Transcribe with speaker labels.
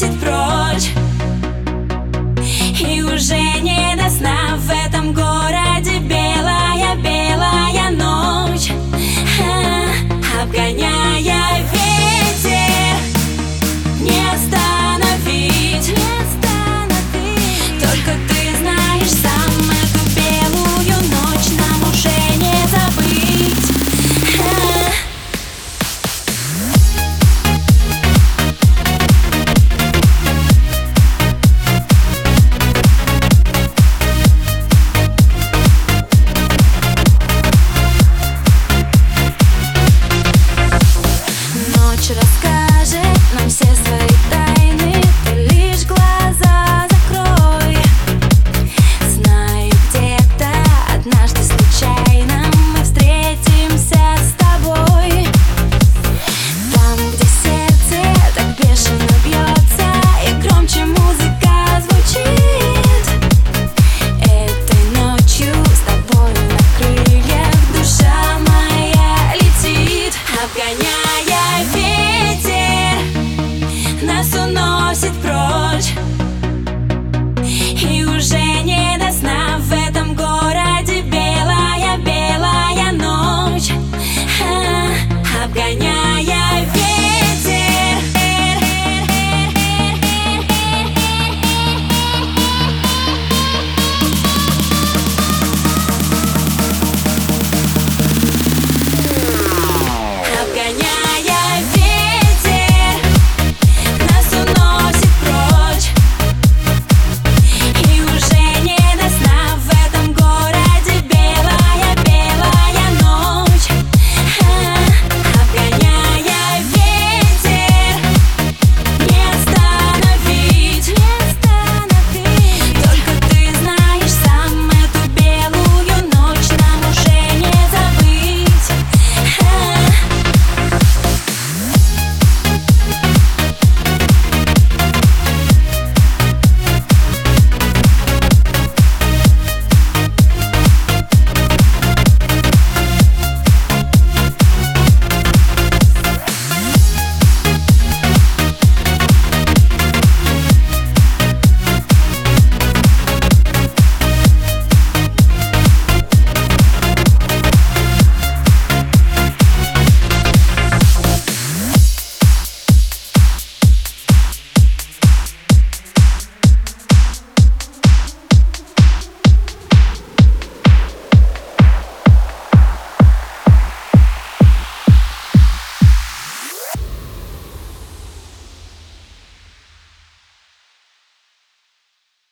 Speaker 1: уносит прочь И уже не.